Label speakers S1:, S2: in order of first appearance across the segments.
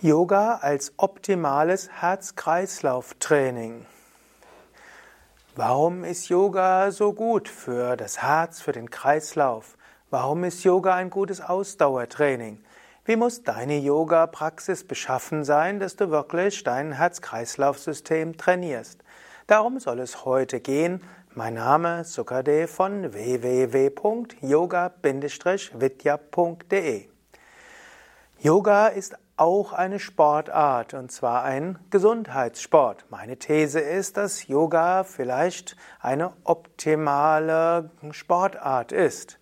S1: Yoga als optimales Herz-Kreislauf-Training. Warum ist Yoga so gut für das Herz, für den Kreislauf? Warum ist Yoga ein gutes Ausdauertraining? Wie muss deine Yoga-Praxis beschaffen sein, dass du wirklich dein Herz-Kreislauf-System trainierst? Darum soll es heute gehen. Mein Name Sukade von www.yoga-vidya.de. Yoga ist auch eine Sportart, und zwar ein Gesundheitssport. Meine These ist, dass Yoga vielleicht eine optimale Sportart ist.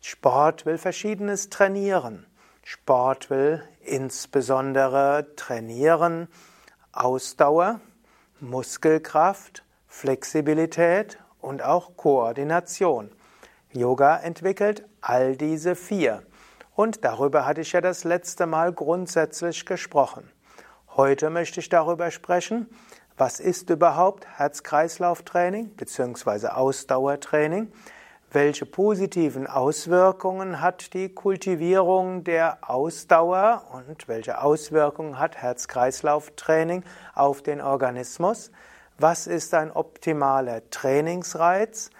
S1: Sport will verschiedenes trainieren. Sport will insbesondere trainieren Ausdauer, Muskelkraft, Flexibilität und auch Koordination. Yoga entwickelt all diese vier. Und darüber hatte ich ja das letzte Mal grundsätzlich gesprochen. Heute möchte ich darüber sprechen, was ist überhaupt Herz-Kreislauf-Training bzw. Ausdauertraining? Welche positiven Auswirkungen hat die Kultivierung der Ausdauer und welche Auswirkungen hat Herz-Kreislauf-Training auf den Organismus? Was ist ein optimaler Trainingsreiz?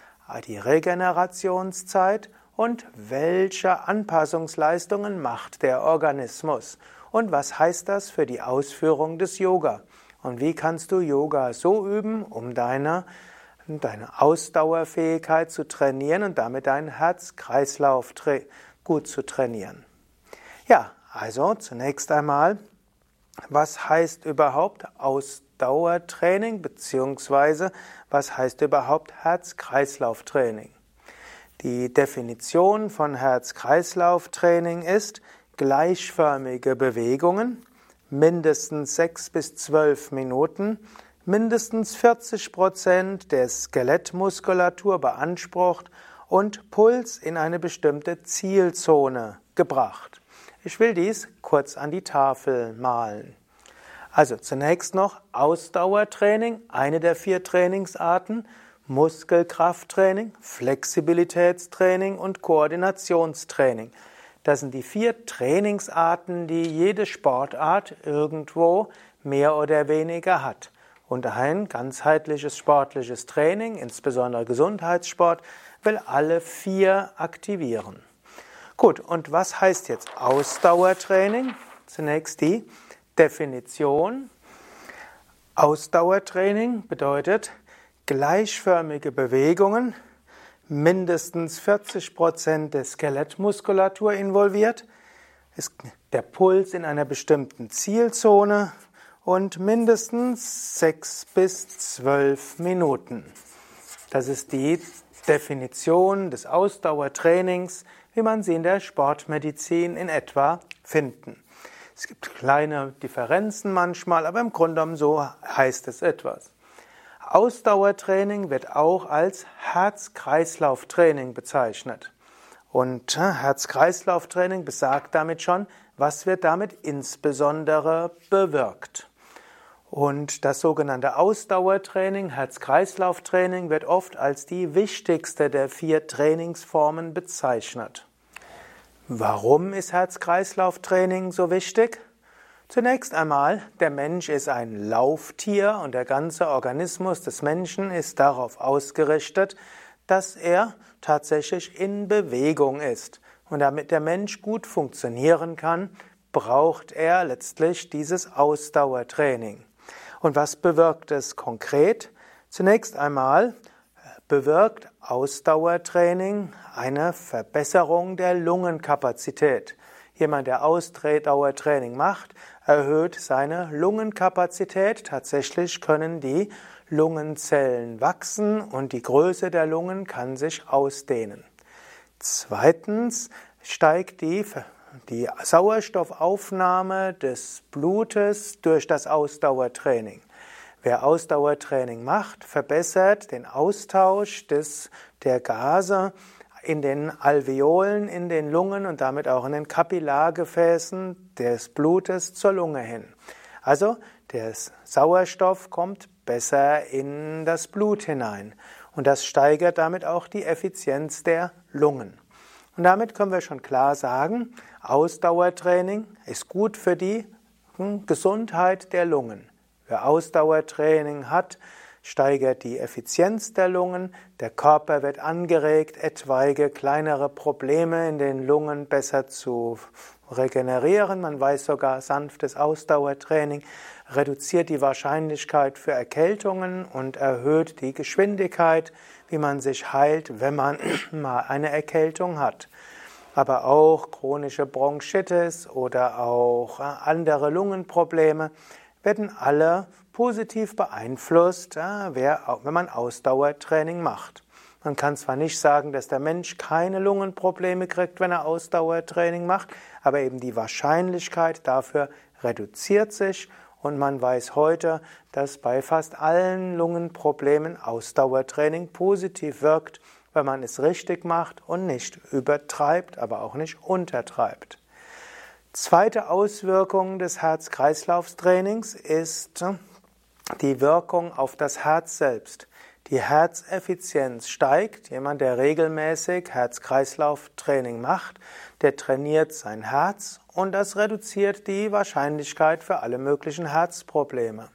S1: Die Regenerationszeit und welche Anpassungsleistungen macht der Organismus und was heißt das für die Ausführung des Yoga und wie kannst du Yoga so üben, um deine, deine Ausdauerfähigkeit zu trainieren und damit deinen Herz-Kreislauf gut zu trainieren. Ja, also zunächst einmal, was heißt überhaupt Ausdauertraining beziehungsweise was heißt überhaupt Herz-Kreislauf-Training? Die Definition von Herz-Kreislauf-Training ist gleichförmige Bewegungen, mindestens sechs bis zwölf Minuten, mindestens 40 Prozent der Skelettmuskulatur beansprucht und Puls in eine bestimmte Zielzone gebracht. Ich will dies kurz an die Tafel malen. Also zunächst noch Ausdauertraining, eine der vier Trainingsarten. Muskelkrafttraining, Flexibilitätstraining und Koordinationstraining. Das sind die vier Trainingsarten, die jede Sportart irgendwo mehr oder weniger hat. Und ein ganzheitliches sportliches Training, insbesondere Gesundheitssport, will alle vier aktivieren. Gut, und was heißt jetzt Ausdauertraining? Zunächst die Definition. Ausdauertraining bedeutet, gleichförmige Bewegungen, mindestens 40 Prozent der Skelettmuskulatur involviert, ist der Puls in einer bestimmten Zielzone und mindestens 6 bis 12 Minuten. Das ist die Definition des Ausdauertrainings, wie man sie in der Sportmedizin in etwa finden. Es gibt kleine Differenzen manchmal, aber im Grunde genommen so heißt es etwas. Ausdauertraining wird auch als Herz-Kreislauf-Training bezeichnet. Und äh, Herz-Kreislauf-Training besagt damit schon, was wird damit insbesondere bewirkt. Und das sogenannte Ausdauertraining, Herz-Kreislauf-Training wird oft als die wichtigste der vier Trainingsformen bezeichnet. Warum ist Herz-Kreislauf-Training so wichtig? Zunächst einmal, der Mensch ist ein Lauftier und der ganze Organismus des Menschen ist darauf ausgerichtet, dass er tatsächlich in Bewegung ist. Und damit der Mensch gut funktionieren kann, braucht er letztlich dieses Ausdauertraining. Und was bewirkt es konkret? Zunächst einmal bewirkt Ausdauertraining eine Verbesserung der Lungenkapazität. Jemand, der Ausdauertraining macht, erhöht seine Lungenkapazität. Tatsächlich können die Lungenzellen wachsen und die Größe der Lungen kann sich ausdehnen. Zweitens steigt die, die Sauerstoffaufnahme des Blutes durch das Ausdauertraining. Wer Ausdauertraining macht, verbessert den Austausch des, der Gase in den Alveolen, in den Lungen und damit auch in den Kapillargefäßen des Blutes zur Lunge hin. Also der Sauerstoff kommt besser in das Blut hinein und das steigert damit auch die Effizienz der Lungen. Und damit können wir schon klar sagen, Ausdauertraining ist gut für die Gesundheit der Lungen. Wer Ausdauertraining hat, steigert die Effizienz der Lungen, der Körper wird angeregt, etwaige kleinere Probleme in den Lungen besser zu regenerieren. Man weiß sogar, sanftes Ausdauertraining reduziert die Wahrscheinlichkeit für Erkältungen und erhöht die Geschwindigkeit, wie man sich heilt, wenn man mal eine Erkältung hat. Aber auch chronische Bronchitis oder auch andere Lungenprobleme werden alle positiv beeinflusst, wenn man Ausdauertraining macht. Man kann zwar nicht sagen, dass der Mensch keine Lungenprobleme kriegt, wenn er Ausdauertraining macht, aber eben die Wahrscheinlichkeit dafür reduziert sich und man weiß heute, dass bei fast allen Lungenproblemen Ausdauertraining positiv wirkt, wenn man es richtig macht und nicht übertreibt, aber auch nicht untertreibt. Zweite Auswirkung des Herz-Kreislauf-Trainings ist die Wirkung auf das Herz selbst. Die Herzeffizienz steigt. Jemand, der regelmäßig Herz-Kreislauf-Training macht, der trainiert sein Herz und das reduziert die Wahrscheinlichkeit für alle möglichen Herzprobleme.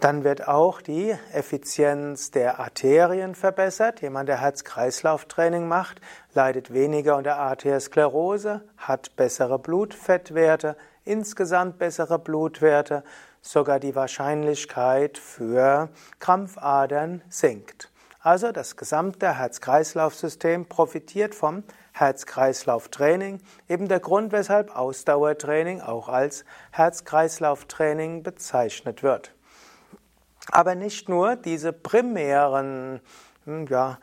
S1: Dann wird auch die Effizienz der Arterien verbessert. Jemand, der Herz-Kreislauf-Training macht, leidet weniger unter Arteriosklerose, hat bessere Blutfettwerte, insgesamt bessere Blutwerte, sogar die Wahrscheinlichkeit für Krampfadern sinkt. Also das gesamte Herz-Kreislauf-System profitiert vom Herz-Kreislauf-Training, eben der Grund, weshalb Ausdauertraining auch als Herz-Kreislauf-Training bezeichnet wird. Aber nicht nur diese primären hm, ja,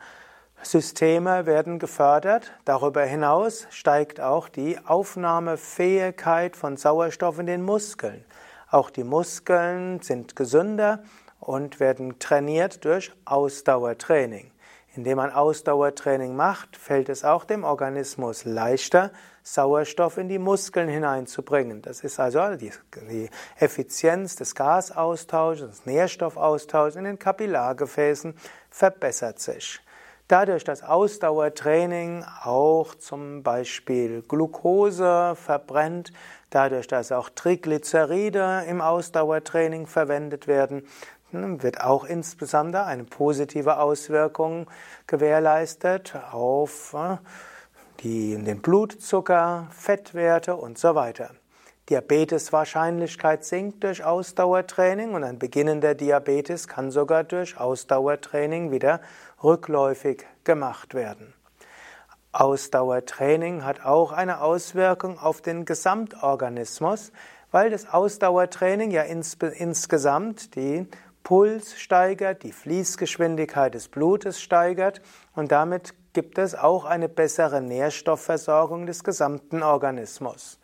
S1: Systeme werden gefördert. Darüber hinaus steigt auch die Aufnahmefähigkeit von Sauerstoff in den Muskeln. Auch die Muskeln sind gesünder und werden trainiert durch Ausdauertraining. Indem man Ausdauertraining macht, fällt es auch dem Organismus leichter, Sauerstoff in die Muskeln hineinzubringen. Das ist also die, Effizienz des Gasaustauschs, des Nährstoffaustauschs in den Kapillargefäßen verbessert sich. Dadurch, dass Ausdauertraining auch zum Beispiel Glucose verbrennt, dadurch, dass auch Triglyceride im Ausdauertraining verwendet werden, wird auch insbesondere eine positive Auswirkung gewährleistet auf äh, die, den Blutzucker, Fettwerte und so weiter. Diabeteswahrscheinlichkeit sinkt durch Ausdauertraining und ein beginnender Diabetes kann sogar durch Ausdauertraining wieder rückläufig gemacht werden. Ausdauertraining hat auch eine Auswirkung auf den Gesamtorganismus, weil das Ausdauertraining ja ins, insgesamt die Puls steigert, die Fließgeschwindigkeit des Blutes steigert und damit gibt es auch eine bessere Nährstoffversorgung des gesamten Organismus.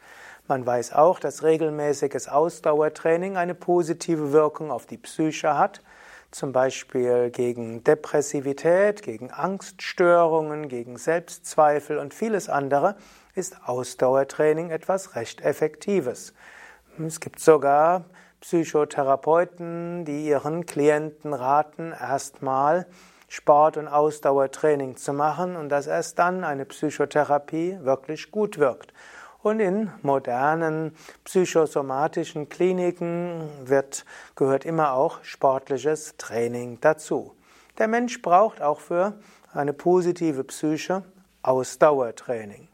S1: Man weiß auch, dass regelmäßiges Ausdauertraining eine positive Wirkung auf die Psyche hat, zum Beispiel gegen Depressivität, gegen Angststörungen, gegen Selbstzweifel und vieles andere ist Ausdauertraining etwas recht Effektives. Es gibt sogar Psychotherapeuten, die ihren Klienten raten, erstmal Sport- und Ausdauertraining zu machen und dass erst dann eine Psychotherapie wirklich gut wirkt. Und in modernen psychosomatischen Kliniken wird, gehört immer auch sportliches Training dazu. Der Mensch braucht auch für eine positive Psyche Ausdauertraining.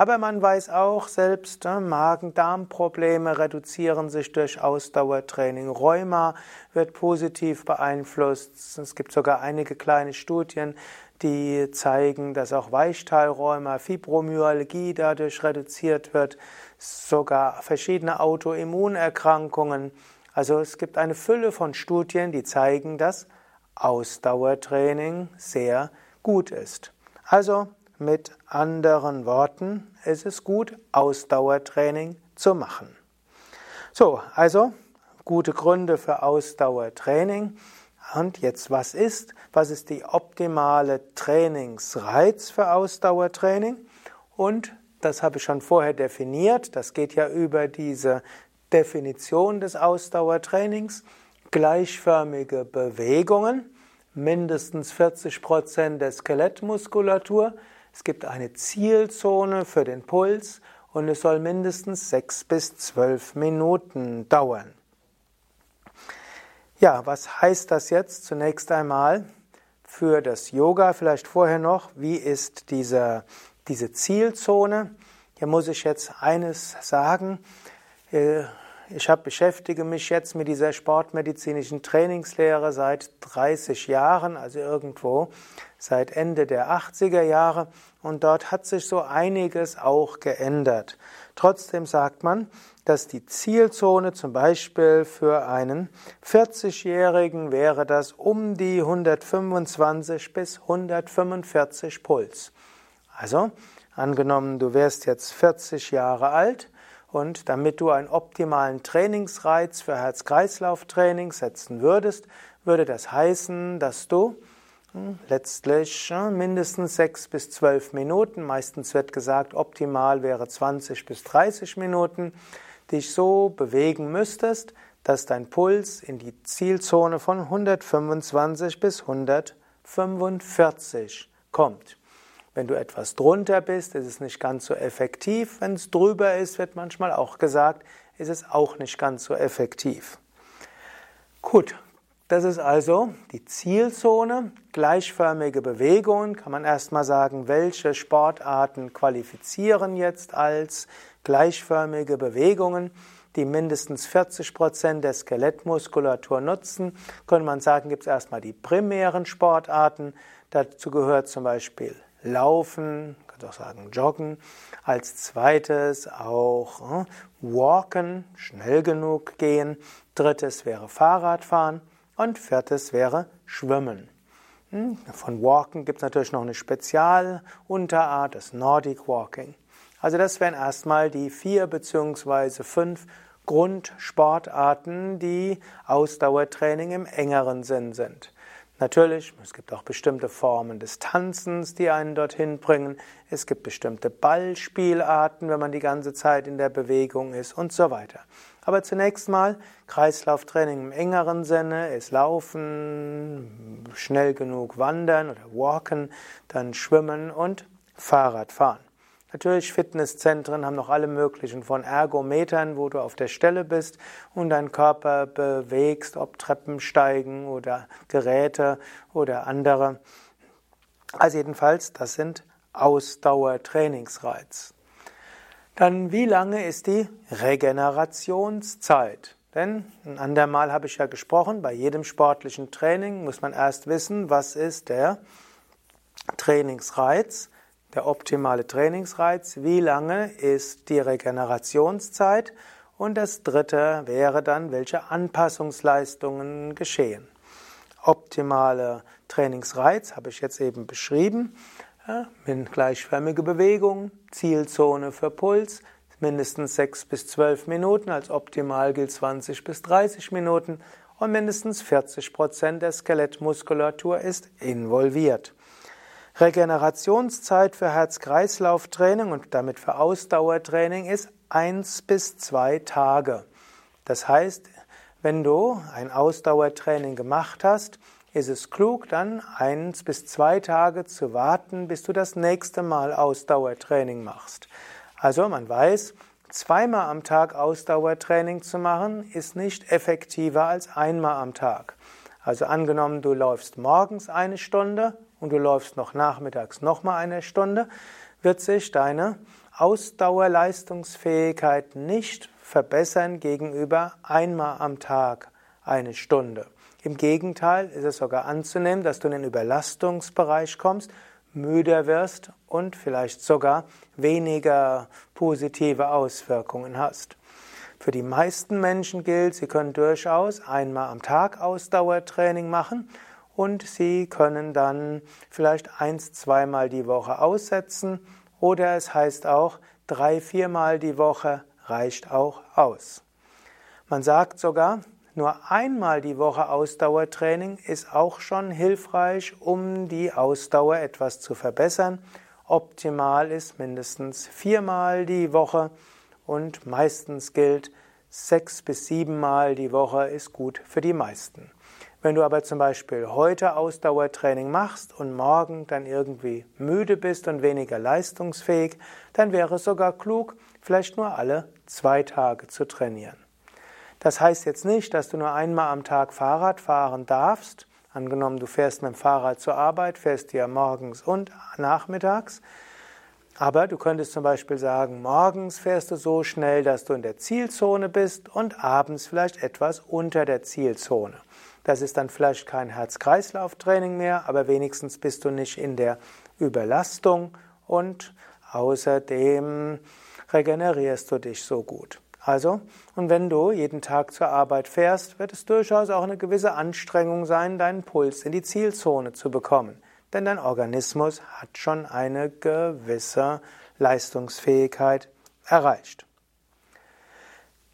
S1: Aber man weiß auch, selbst äh, Magen-Darm-Probleme reduzieren sich durch Ausdauertraining. Rheuma wird positiv beeinflusst. Es gibt sogar einige kleine Studien, die zeigen, dass auch Weichteilrheuma, Fibromyalgie dadurch reduziert wird, sogar verschiedene Autoimmunerkrankungen. Also es gibt eine Fülle von Studien, die zeigen, dass Ausdauertraining sehr gut ist. Also mit anderen Worten, es ist gut, Ausdauertraining zu machen. So, also gute Gründe für Ausdauertraining. Und jetzt, was ist? Was ist die optimale Trainingsreiz für Ausdauertraining? Und das habe ich schon vorher definiert. Das geht ja über diese Definition des Ausdauertrainings. Gleichförmige Bewegungen, mindestens 40 Prozent der Skelettmuskulatur, es gibt eine Zielzone für den Puls und es soll mindestens sechs bis zwölf Minuten dauern. Ja, was heißt das jetzt zunächst einmal für das Yoga? Vielleicht vorher noch, wie ist diese, diese Zielzone? Hier muss ich jetzt eines sagen. Ich habe, beschäftige mich jetzt mit dieser sportmedizinischen Trainingslehre seit 30 Jahren, also irgendwo seit Ende der 80er Jahre. Und dort hat sich so einiges auch geändert. Trotzdem sagt man, dass die Zielzone zum Beispiel für einen 40-Jährigen wäre das um die 125 bis 145 Puls. Also, angenommen, du wärst jetzt 40 Jahre alt und damit du einen optimalen Trainingsreiz für Herz-Kreislauf-Training setzen würdest, würde das heißen, dass du hm, letztlich mindestens sechs bis zwölf Minuten, meistens wird gesagt, optimal wäre 20 bis 30 Minuten, dich so bewegen müsstest, dass dein Puls in die Zielzone von 125 bis 145 kommt. Wenn du etwas drunter bist, ist es nicht ganz so effektiv. Wenn es drüber ist, wird manchmal auch gesagt, ist es auch nicht ganz so effektiv. Gut, das ist also die Zielzone. Gleichförmige Bewegungen kann man erstmal sagen, welche Sportarten qualifizieren jetzt als gleichförmige Bewegungen, die mindestens 40 Prozent der Skelettmuskulatur nutzen. Könnte man sagen, gibt es erstmal die primären Sportarten. Dazu gehört zum Beispiel Laufen, kann auch sagen Joggen. Als zweites auch hm, Walken, schnell genug gehen. Drittes wäre Fahrradfahren und viertes wäre Schwimmen. Hm, von Walken gibt es natürlich noch eine Spezialunterart, das Nordic Walking. Also das wären erstmal die vier beziehungsweise fünf Grundsportarten, die Ausdauertraining im engeren Sinn sind. Natürlich, es gibt auch bestimmte Formen des Tanzens, die einen dorthin bringen. Es gibt bestimmte Ballspielarten, wenn man die ganze Zeit in der Bewegung ist und so weiter. Aber zunächst mal Kreislauftraining im engeren Sinne ist Laufen, schnell genug wandern oder walken, dann Schwimmen und Fahrradfahren. Natürlich, Fitnesszentren haben noch alle möglichen von Ergometern, wo du auf der Stelle bist und deinen Körper bewegst, ob Treppensteigen oder Geräte oder andere. Also jedenfalls, das sind Ausdauertrainingsreiz. Dann, wie lange ist die Regenerationszeit? Denn ein andermal habe ich ja gesprochen, bei jedem sportlichen Training muss man erst wissen, was ist der Trainingsreiz der optimale Trainingsreiz, wie lange ist die Regenerationszeit und das dritte wäre dann, welche Anpassungsleistungen geschehen. Optimale Trainingsreiz habe ich jetzt eben beschrieben, ja, gleichförmige Bewegung, Zielzone für Puls, mindestens 6 bis 12 Minuten, als optimal gilt 20 bis 30 Minuten und mindestens 40 Prozent der Skelettmuskulatur ist involviert. Regenerationszeit für Herz-Kreislauf-Training und damit für Ausdauertraining ist eins bis zwei Tage. Das heißt, wenn du ein Ausdauertraining gemacht hast, ist es klug, dann eins bis zwei Tage zu warten, bis du das nächste Mal Ausdauertraining machst. Also man weiß, zweimal am Tag Ausdauertraining zu machen, ist nicht effektiver als einmal am Tag. Also angenommen, du läufst morgens eine Stunde und du läufst noch nachmittags nochmal eine Stunde, wird sich deine Ausdauerleistungsfähigkeit nicht verbessern gegenüber einmal am Tag eine Stunde. Im Gegenteil ist es sogar anzunehmen, dass du in den Überlastungsbereich kommst, müder wirst und vielleicht sogar weniger positive Auswirkungen hast. Für die meisten Menschen gilt, sie können durchaus einmal am Tag Ausdauertraining machen und Sie können dann vielleicht eins, zweimal die Woche aussetzen oder es heißt auch, drei, viermal die Woche reicht auch aus. Man sagt sogar, nur einmal die Woche Ausdauertraining ist auch schon hilfreich, um die Ausdauer etwas zu verbessern. Optimal ist mindestens viermal die Woche und meistens gilt, sechs bis siebenmal die Woche ist gut für die meisten. Wenn du aber zum Beispiel heute Ausdauertraining machst und morgen dann irgendwie müde bist und weniger leistungsfähig, dann wäre es sogar klug, vielleicht nur alle zwei Tage zu trainieren. Das heißt jetzt nicht, dass du nur einmal am Tag Fahrrad fahren darfst. Angenommen, du fährst mit dem Fahrrad zur Arbeit, fährst ja morgens und nachmittags. Aber du könntest zum Beispiel sagen, morgens fährst du so schnell, dass du in der Zielzone bist und abends vielleicht etwas unter der Zielzone. Das ist dann vielleicht kein Herz-Kreislauf-Training mehr, aber wenigstens bist du nicht in der Überlastung und außerdem regenerierst du dich so gut. Also, und wenn du jeden Tag zur Arbeit fährst, wird es durchaus auch eine gewisse Anstrengung sein, deinen Puls in die Zielzone zu bekommen. Denn dein Organismus hat schon eine gewisse Leistungsfähigkeit erreicht.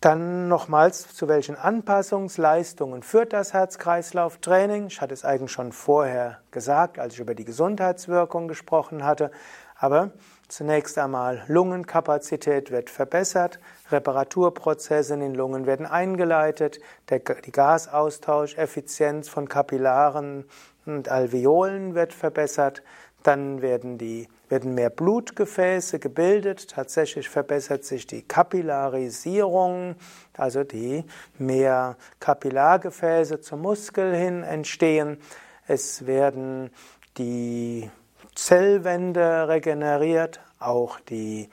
S1: Dann nochmals, zu welchen Anpassungsleistungen führt das Herz-Kreislauf-Training? Ich hatte es eigentlich schon vorher gesagt, als ich über die Gesundheitswirkung gesprochen hatte. Aber zunächst einmal Lungenkapazität wird verbessert, Reparaturprozesse in den Lungen werden eingeleitet, der, die Gasaustausch, Effizienz von Kapillaren und Alveolen wird verbessert, dann werden, die, werden mehr Blutgefäße gebildet, tatsächlich verbessert sich die Kapillarisierung, also die mehr Kapillargefäße zum Muskel hin entstehen. Es werden die Zellwände regeneriert, auch die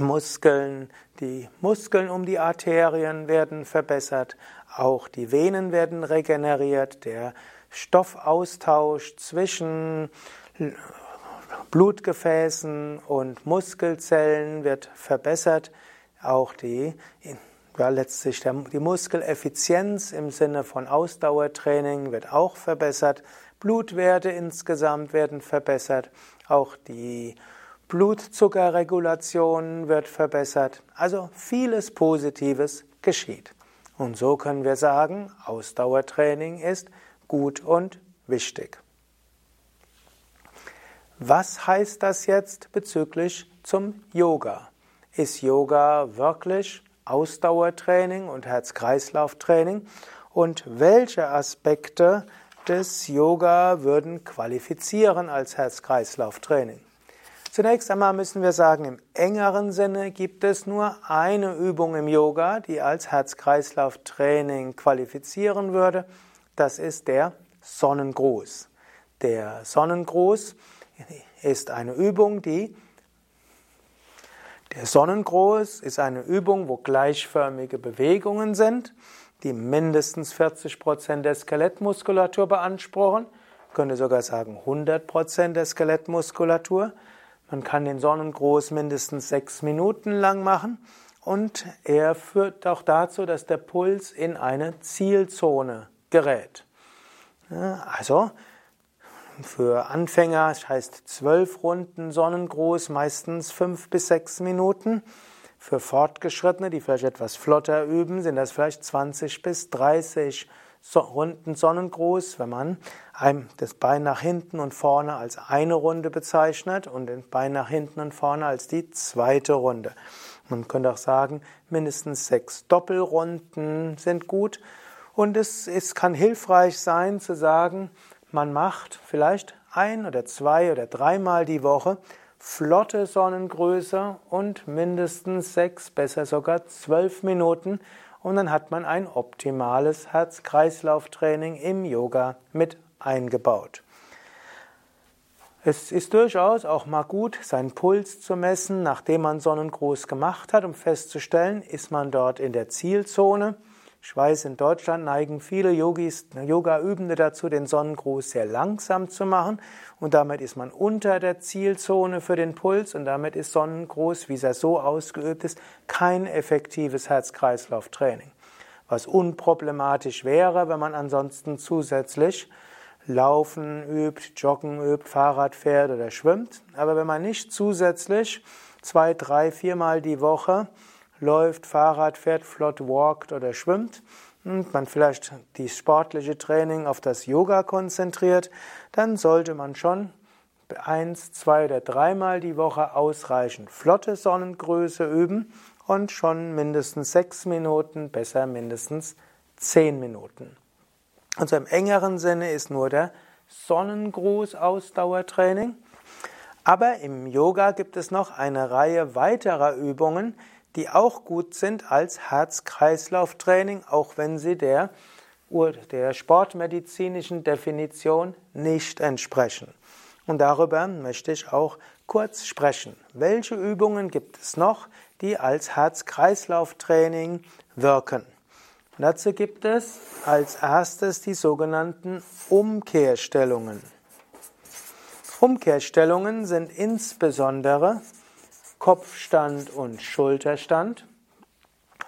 S1: Muskeln, die Muskeln um die Arterien werden verbessert, auch die Venen werden regeneriert, der Stoffaustausch zwischen Blutgefäßen und Muskelzellen wird verbessert, auch die ja, letztlich der, die Muskeleffizienz im Sinne von Ausdauertraining wird auch verbessert. Blutwerte insgesamt werden verbessert. Auch die Blutzuckerregulation wird verbessert. Also vieles Positives geschieht. Und so können wir sagen, Ausdauertraining ist gut und wichtig. Was heißt das jetzt bezüglich zum Yoga? Ist Yoga wirklich Ausdauertraining und Herz-Kreislauf-Training? Und welche Aspekte des Yoga würden qualifizieren als Herz-Kreislauf-Training. Zunächst einmal müssen wir sagen, im engeren Sinne gibt es nur eine Übung im Yoga, die als Herz-Kreislauf-Training qualifizieren würde. Das ist der Sonnengruß. Der Sonnengruß ist eine Übung, die der Sonnengruß ist eine Übung, wo gleichförmige Bewegungen sind die mindestens 40 Prozent der Skelettmuskulatur beanspruchen. Man könnte sogar sagen 100 Prozent der Skelettmuskulatur. Man kann den Sonnengruß mindestens sechs Minuten lang machen und er führt auch dazu, dass der Puls in eine Zielzone gerät. Also für Anfänger, das heißt zwölf Runden Sonnengruß, meistens fünf bis sechs Minuten. Für Fortgeschrittene, die vielleicht etwas flotter üben, sind das vielleicht 20 bis 30 Runden Sonnengruß, wenn man das Bein nach hinten und vorne als eine Runde bezeichnet und das Bein nach hinten und vorne als die zweite Runde. Man könnte auch sagen, mindestens sechs Doppelrunden sind gut. Und es, es kann hilfreich sein zu sagen, man macht vielleicht ein oder zwei oder dreimal die Woche flotte Sonnengröße und mindestens sechs, besser sogar zwölf Minuten. Und dann hat man ein optimales Herz-Kreislauf-Training im Yoga mit eingebaut. Es ist durchaus auch mal gut, seinen Puls zu messen, nachdem man Sonnengruß gemacht hat, um festzustellen, ist man dort in der Zielzone ich weiß, in Deutschland neigen viele Yogis, Yoga-Übende dazu, den Sonnengruß sehr langsam zu machen und damit ist man unter der Zielzone für den Puls und damit ist Sonnengruß, wie er so ausgeübt ist, kein effektives Herz-Kreislauf-Training. Was unproblematisch wäre, wenn man ansonsten zusätzlich Laufen übt, Joggen übt, Fahrrad fährt oder schwimmt. Aber wenn man nicht zusätzlich zwei, drei, viermal die Woche läuft, Fahrrad fährt, flott walkt oder schwimmt und man vielleicht die sportliche Training auf das Yoga konzentriert, dann sollte man schon eins, zwei oder dreimal die Woche ausreichend flotte Sonnengröße üben und schon mindestens sechs Minuten, besser mindestens zehn Minuten. Also im engeren Sinne ist nur der Sonnengruß Ausdauertraining. Aber im Yoga gibt es noch eine Reihe weiterer Übungen, die auch gut sind als Herz-Kreislauf-Training, auch wenn sie der, der sportmedizinischen Definition nicht entsprechen. Und darüber möchte ich auch kurz sprechen. Welche Übungen gibt es noch, die als Herz-Kreislauf-Training wirken? Dazu gibt es als erstes die sogenannten Umkehrstellungen. Umkehrstellungen sind insbesondere Kopfstand und Schulterstand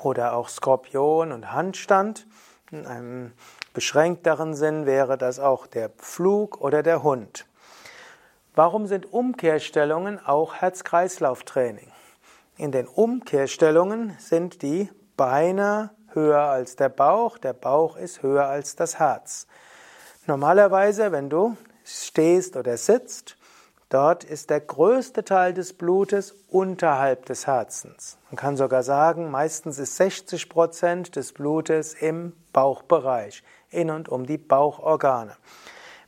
S1: oder auch Skorpion und Handstand. In einem beschränkteren Sinn wäre das auch der Pflug oder der Hund. Warum sind Umkehrstellungen auch Herz-Kreislauf-Training? In den Umkehrstellungen sind die Beine höher als der Bauch, der Bauch ist höher als das Herz. Normalerweise, wenn du stehst oder sitzt, dort ist der größte Teil des Blutes unterhalb des Herzens. Man kann sogar sagen, meistens ist 60 Prozent des Blutes im Bauchbereich, in und um die Bauchorgane.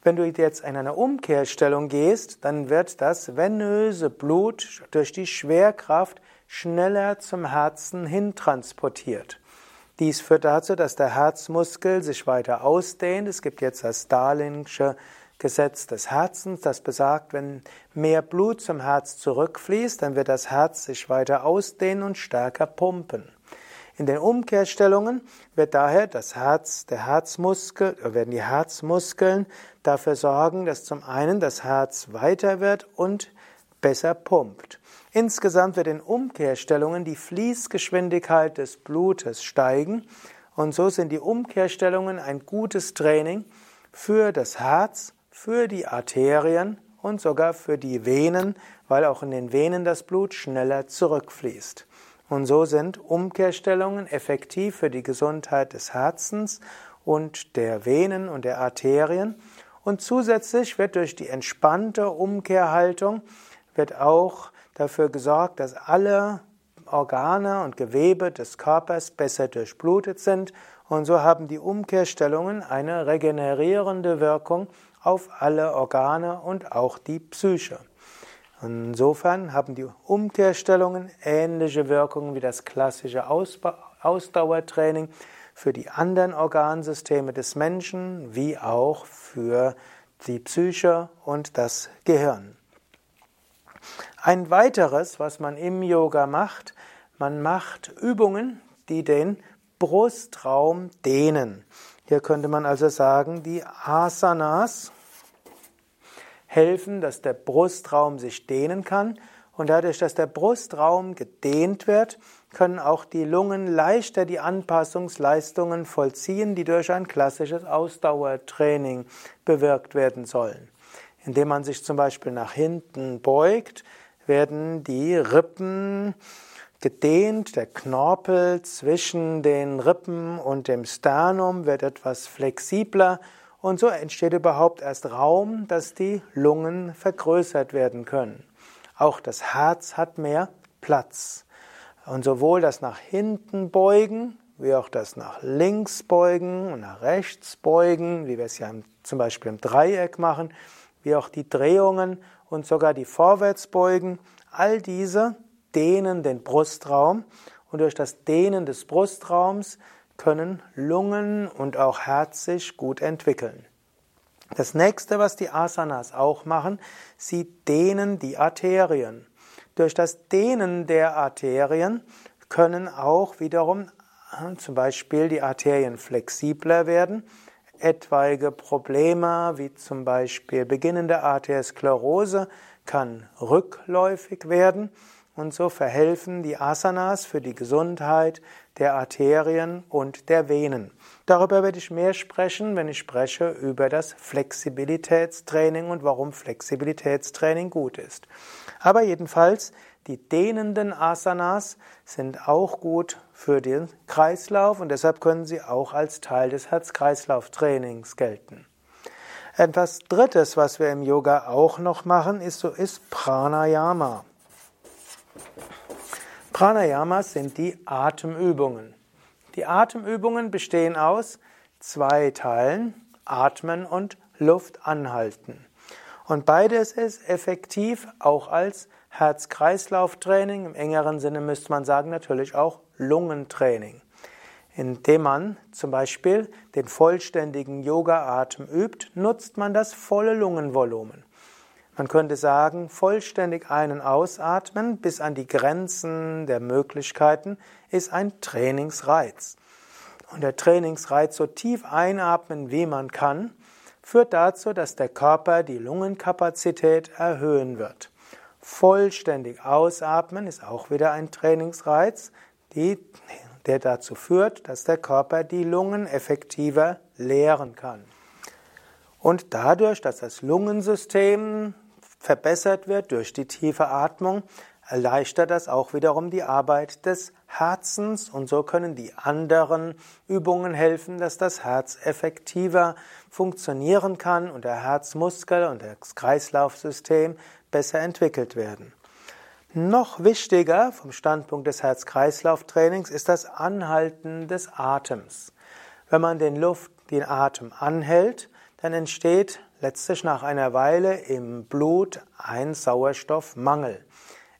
S1: Wenn du jetzt in eine Umkehrstellung gehst, dann wird das venöse Blut durch die Schwerkraft schneller zum Herzen hin transportiert. Dies führt dazu, dass der Herzmuskel sich weiter ausdehnt. Es gibt jetzt das Darlingsche Gesetz des Herzens, das besagt, wenn mehr Blut zum Herz zurückfließt, dann wird das Herz sich weiter ausdehnen und stärker pumpen. In den Umkehrstellungen wird daher das Herz, der Herzmuskel, äh, werden die Herzmuskeln dafür sorgen, dass zum einen das Herz weiter wird und besser pumpt. Insgesamt wird in Umkehrstellungen die Fließgeschwindigkeit des Blutes steigen und so sind die Umkehrstellungen ein gutes Training für das Herz für die Arterien und sogar für die Venen, weil auch in den Venen das Blut schneller zurückfließt. Und so sind Umkehrstellungen effektiv für die Gesundheit des Herzens und der Venen und der Arterien. Und zusätzlich wird durch die entspannte Umkehrhaltung wird auch dafür gesorgt, dass alle Organe und Gewebe des Körpers besser durchblutet sind. Und so haben die Umkehrstellungen eine regenerierende Wirkung auf alle Organe und auch die Psyche. Insofern haben die Umkehrstellungen ähnliche Wirkungen wie das klassische Ausdauertraining für die anderen Organsysteme des Menschen wie auch für die Psyche und das Gehirn. Ein weiteres, was man im Yoga macht, man macht Übungen, die den Brustraum dehnen. Hier könnte man also sagen, die Asanas helfen, dass der Brustraum sich dehnen kann. Und dadurch, dass der Brustraum gedehnt wird, können auch die Lungen leichter die Anpassungsleistungen vollziehen, die durch ein klassisches Ausdauertraining bewirkt werden sollen. Indem man sich zum Beispiel nach hinten beugt, werden die Rippen gedehnt, der Knorpel zwischen den Rippen und dem Sternum wird etwas flexibler und so entsteht überhaupt erst Raum, dass die Lungen vergrößert werden können. Auch das Herz hat mehr Platz. Und sowohl das nach hinten beugen, wie auch das nach links beugen und nach rechts beugen, wie wir es ja zum Beispiel im Dreieck machen, wie auch die Drehungen und sogar die Vorwärtsbeugen, all diese dehnen den Brustraum und durch das Dehnen des Brustraums können Lungen und auch Herz sich gut entwickeln. Das nächste, was die Asanas auch machen, sie dehnen die Arterien. Durch das Dehnen der Arterien können auch wiederum zum Beispiel die Arterien flexibler werden, etwaige Probleme wie zum Beispiel beginnende Arteriosklerose kann rückläufig werden und so verhelfen die Asanas für die Gesundheit der Arterien und der Venen. Darüber werde ich mehr sprechen, wenn ich spreche über das Flexibilitätstraining und warum Flexibilitätstraining gut ist. Aber jedenfalls, die dehnenden Asanas sind auch gut für den Kreislauf und deshalb können sie auch als Teil des Herz-Kreislauf-Trainings gelten. Etwas Drittes, was wir im Yoga auch noch machen, ist so ist Pranayama. Pranayamas sind die Atemübungen. Die Atemübungen bestehen aus zwei Teilen. Atmen und Luft anhalten. Und beides ist effektiv auch als Herz-Kreislauf-Training. Im engeren Sinne müsste man sagen natürlich auch Lungentraining. Indem man zum Beispiel den vollständigen Yoga-Atem übt, nutzt man das volle Lungenvolumen. Man könnte sagen, vollständig einen ausatmen bis an die Grenzen der Möglichkeiten ist ein Trainingsreiz. Und der Trainingsreiz so tief einatmen, wie man kann, führt dazu, dass der Körper die Lungenkapazität erhöhen wird. Vollständig ausatmen ist auch wieder ein Trainingsreiz, die, der dazu führt, dass der Körper die Lungen effektiver leeren kann. Und dadurch, dass das Lungensystem verbessert wird durch die tiefe Atmung, erleichtert das auch wiederum die Arbeit des Herzens und so können die anderen Übungen helfen, dass das Herz effektiver funktionieren kann und der Herzmuskel und das Kreislaufsystem besser entwickelt werden. Noch wichtiger vom Standpunkt des Herz-Kreislauf-Trainings ist das Anhalten des Atems. Wenn man den Luft, den Atem anhält, dann entsteht letztlich nach einer Weile im Blut ein Sauerstoffmangel.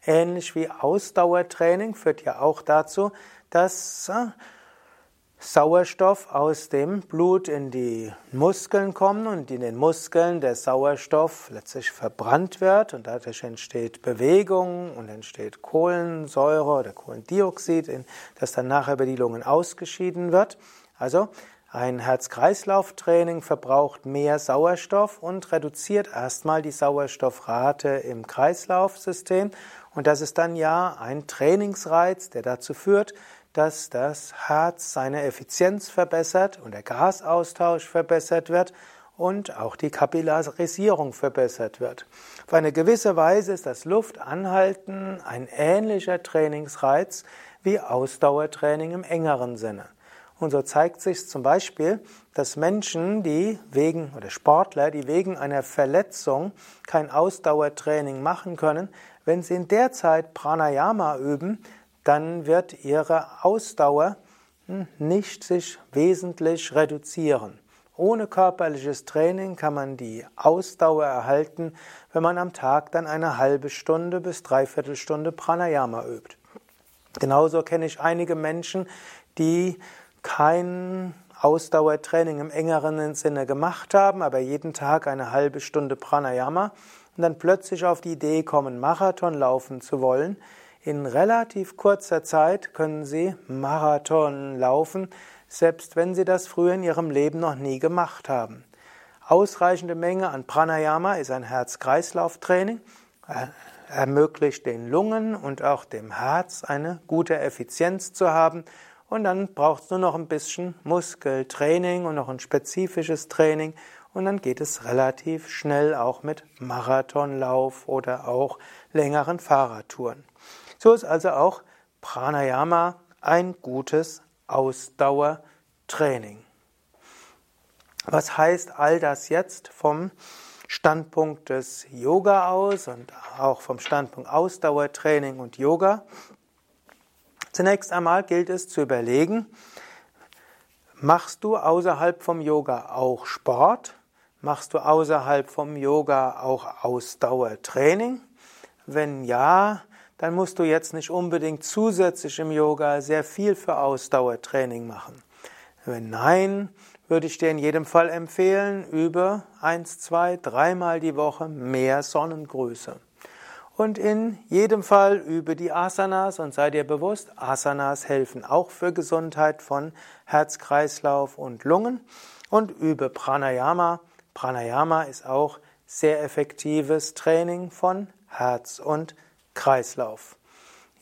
S1: Ähnlich wie Ausdauertraining führt ja auch dazu, dass äh, Sauerstoff aus dem Blut in die Muskeln kommt und in den Muskeln der Sauerstoff letztlich verbrannt wird und dadurch entsteht Bewegung und entsteht Kohlensäure oder Kohlendioxid, das dann nachher über die Lungen ausgeschieden wird. Also ein Herz-Kreislauf-Training verbraucht mehr Sauerstoff und reduziert erstmal die Sauerstoffrate im Kreislaufsystem. Und das ist dann ja ein Trainingsreiz, der dazu führt, dass das Herz seine Effizienz verbessert und der Gasaustausch verbessert wird und auch die Kapillarisierung verbessert wird. Auf eine gewisse Weise ist das Luftanhalten ein ähnlicher Trainingsreiz wie Ausdauertraining im engeren Sinne. Und so zeigt sich zum Beispiel, dass Menschen, die wegen, oder Sportler, die wegen einer Verletzung kein Ausdauertraining machen können, wenn sie in der Zeit Pranayama üben, dann wird ihre Ausdauer hm, nicht sich wesentlich reduzieren. Ohne körperliches Training kann man die Ausdauer erhalten, wenn man am Tag dann eine halbe Stunde bis dreiviertel Stunde Pranayama übt. Genauso kenne ich einige Menschen, die kein Ausdauertraining im engeren Sinne gemacht haben, aber jeden Tag eine halbe Stunde Pranayama und dann plötzlich auf die Idee kommen, Marathon laufen zu wollen, in relativ kurzer Zeit können Sie Marathon laufen, selbst wenn Sie das früher in Ihrem Leben noch nie gemacht haben. Ausreichende Menge an Pranayama ist ein Herz-Kreislauf-Training, ermöglicht den Lungen und auch dem Herz eine gute Effizienz zu haben. Und dann braucht es nur noch ein bisschen Muskeltraining und noch ein spezifisches Training. Und dann geht es relativ schnell auch mit Marathonlauf oder auch längeren Fahrradtouren. So ist also auch Pranayama ein gutes Ausdauertraining. Was heißt all das jetzt vom Standpunkt des Yoga aus und auch vom Standpunkt Ausdauertraining und Yoga? Zunächst einmal gilt es zu überlegen, machst du außerhalb vom Yoga auch Sport? Machst du außerhalb vom Yoga auch Ausdauertraining? Wenn ja, dann musst du jetzt nicht unbedingt zusätzlich im Yoga sehr viel für Ausdauertraining machen. Wenn nein, würde ich dir in jedem Fall empfehlen, über eins, zwei, dreimal die Woche mehr Sonnengrüße. Und in jedem Fall übe die Asanas und sei dir bewusst, Asanas helfen auch für Gesundheit von Herz, Kreislauf und Lungen. Und übe Pranayama. Pranayama ist auch sehr effektives Training von Herz und Kreislauf.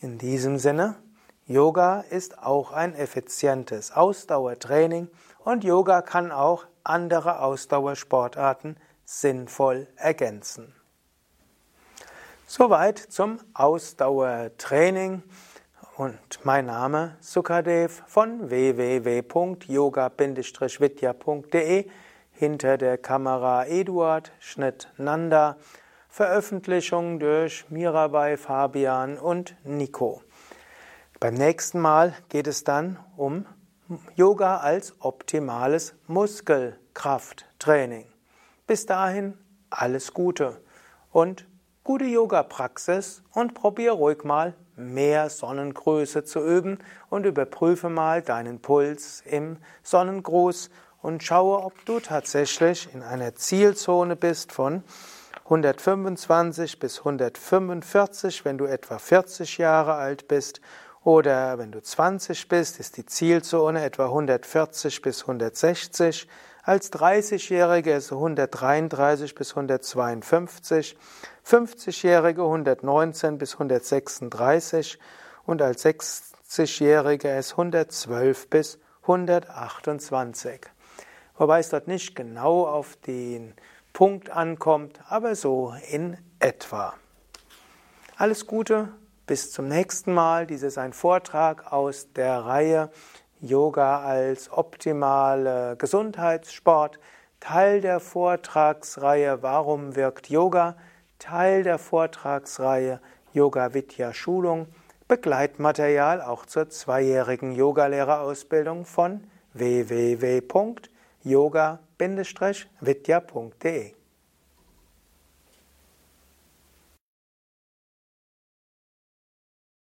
S1: In diesem Sinne, Yoga ist auch ein effizientes Ausdauertraining und Yoga kann auch andere Ausdauersportarten sinnvoll ergänzen. Soweit zum Ausdauertraining und mein Name Sukadev von www.yoga-vidya.de hinter der Kamera Eduard Schnitt Nanda Veröffentlichung durch Mirabai, Fabian und Nico. Beim nächsten Mal geht es dann um Yoga als optimales Muskeltraining. Krafttraining. Bis dahin alles Gute und gute Yoga-Praxis und probier ruhig mal mehr Sonnengröße zu üben und überprüfe mal deinen Puls im Sonnengruß und schaue, ob du tatsächlich in einer Zielzone bist von 125 bis 145, wenn du etwa 40 Jahre alt bist, oder wenn du 20 bist, ist die Zielzone etwa 140 bis 160. Als 30-Jährige ist es 133 bis 152, 50-Jährige 119 bis 136 und als 60-Jährige ist 112 bis 128. Wobei es dort nicht genau auf den Punkt ankommt, aber so in etwa. Alles Gute, bis zum nächsten Mal. Dies ist ein Vortrag aus der Reihe Yoga als optimale Gesundheitssport, Teil der Vortragsreihe Warum wirkt Yoga, Teil der Vortragsreihe Yoga Vidya Schulung, Begleitmaterial auch zur zweijährigen Yogalehrerausbildung von www.yoga-vidya.de